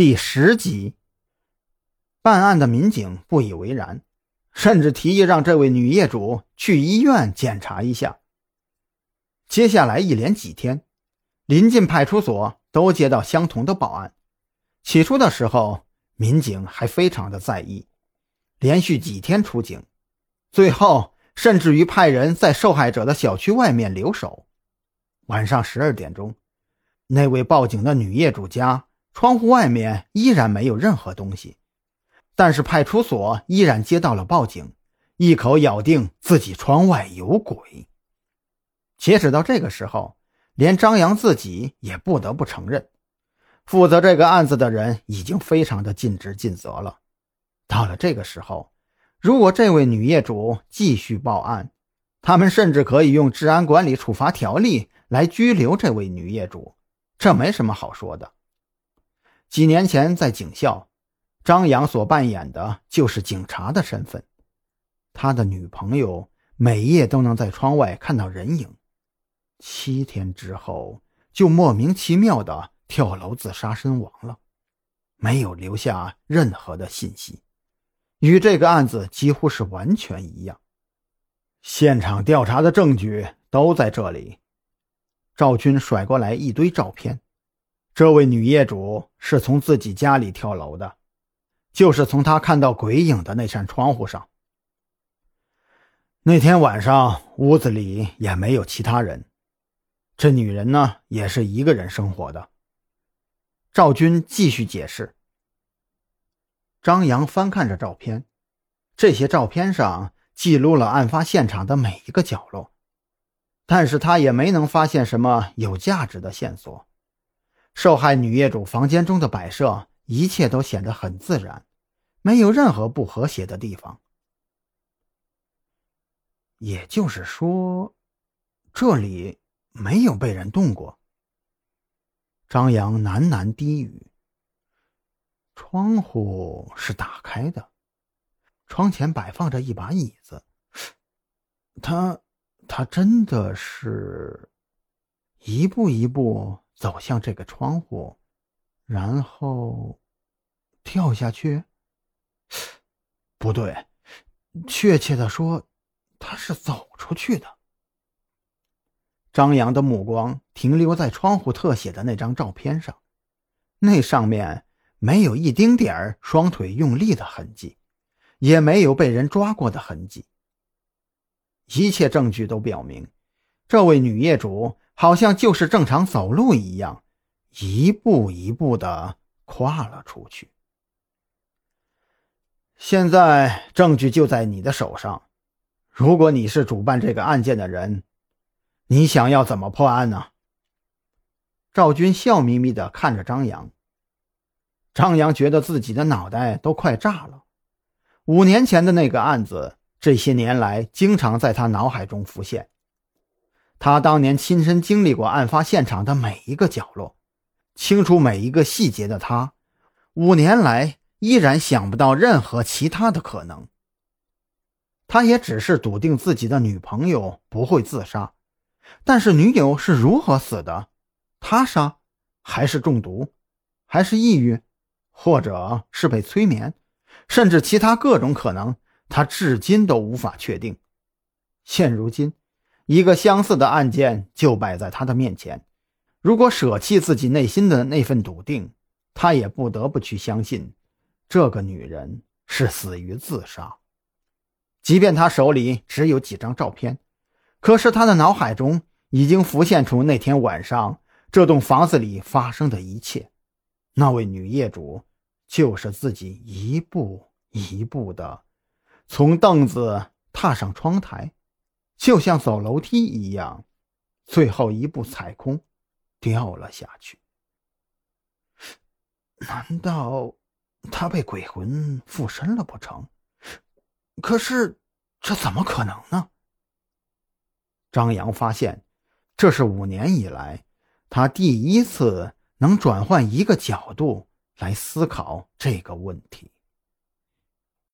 第十集，办案的民警不以为然，甚至提议让这位女业主去医院检查一下。接下来一连几天，临近派出所都接到相同的报案。起初的时候，民警还非常的在意，连续几天出警，最后甚至于派人在受害者的小区外面留守。晚上十二点钟，那位报警的女业主家。窗户外面依然没有任何东西，但是派出所依然接到了报警，一口咬定自己窗外有鬼。截止到这个时候，连张扬自己也不得不承认，负责这个案子的人已经非常的尽职尽责了。到了这个时候，如果这位女业主继续报案，他们甚至可以用治安管理处罚条例来拘留这位女业主，这没什么好说的。几年前在警校，张扬所扮演的就是警察的身份。他的女朋友每夜都能在窗外看到人影。七天之后，就莫名其妙的跳楼自杀身亡了，没有留下任何的信息，与这个案子几乎是完全一样。现场调查的证据都在这里。赵军甩过来一堆照片。这位女业主是从自己家里跳楼的，就是从她看到鬼影的那扇窗户上。那天晚上屋子里也没有其他人，这女人呢也是一个人生活的。赵军继续解释。张扬翻看着照片，这些照片上记录了案发现场的每一个角落，但是他也没能发现什么有价值的线索。受害女业主房间中的摆设，一切都显得很自然，没有任何不和谐的地方。也就是说，这里没有被人动过。张扬喃喃低语：“窗户是打开的，窗前摆放着一把椅子。他，他真的是一步一步。”走向这个窗户，然后跳下去。不对，确切的说，他是走出去的。张扬的目光停留在窗户特写的那张照片上，那上面没有一丁点儿双腿用力的痕迹，也没有被人抓过的痕迹。一切证据都表明，这位女业主。好像就是正常走路一样，一步一步的跨了出去。现在证据就在你的手上，如果你是主办这个案件的人，你想要怎么破案呢？赵军笑眯眯的看着张扬。张扬觉得自己的脑袋都快炸了。五年前的那个案子，这些年来经常在他脑海中浮现。他当年亲身经历过案发现场的每一个角落，清楚每一个细节的他，五年来依然想不到任何其他的可能。他也只是笃定自己的女朋友不会自杀，但是女友是如何死的？他杀，还是中毒，还是抑郁，或者是被催眠，甚至其他各种可能，他至今都无法确定。现如今。一个相似的案件就摆在他的面前，如果舍弃自己内心的那份笃定，他也不得不去相信，这个女人是死于自杀。即便他手里只有几张照片，可是他的脑海中已经浮现出那天晚上这栋房子里发生的一切。那位女业主就是自己一步一步的从凳子踏上窗台。就像走楼梯一样，最后一步踩空，掉了下去。难道他被鬼魂附身了不成？可是这怎么可能呢？张扬发现，这是五年以来他第一次能转换一个角度来思考这个问题。